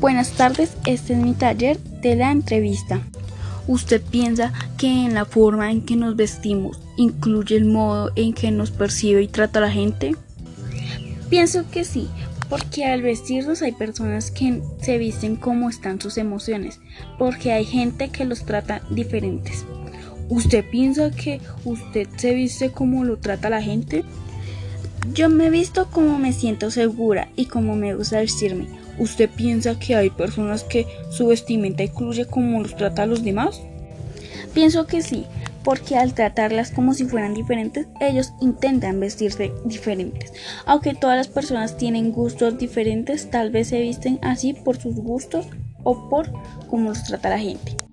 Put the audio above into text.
Buenas tardes, este es mi taller de la entrevista. ¿Usted piensa que en la forma en que nos vestimos incluye el modo en que nos percibe y trata la gente? Pienso que sí, porque al vestirnos hay personas que se visten como están sus emociones, porque hay gente que los trata diferentes. ¿Usted piensa que usted se viste como lo trata la gente? Yo me visto como me siento segura y como me gusta vestirme. ¿Usted piensa que hay personas que su vestimenta incluye como los trata a los demás? Pienso que sí, porque al tratarlas como si fueran diferentes, ellos intentan vestirse diferentes. Aunque todas las personas tienen gustos diferentes, tal vez se visten así por sus gustos o por cómo los trata la gente.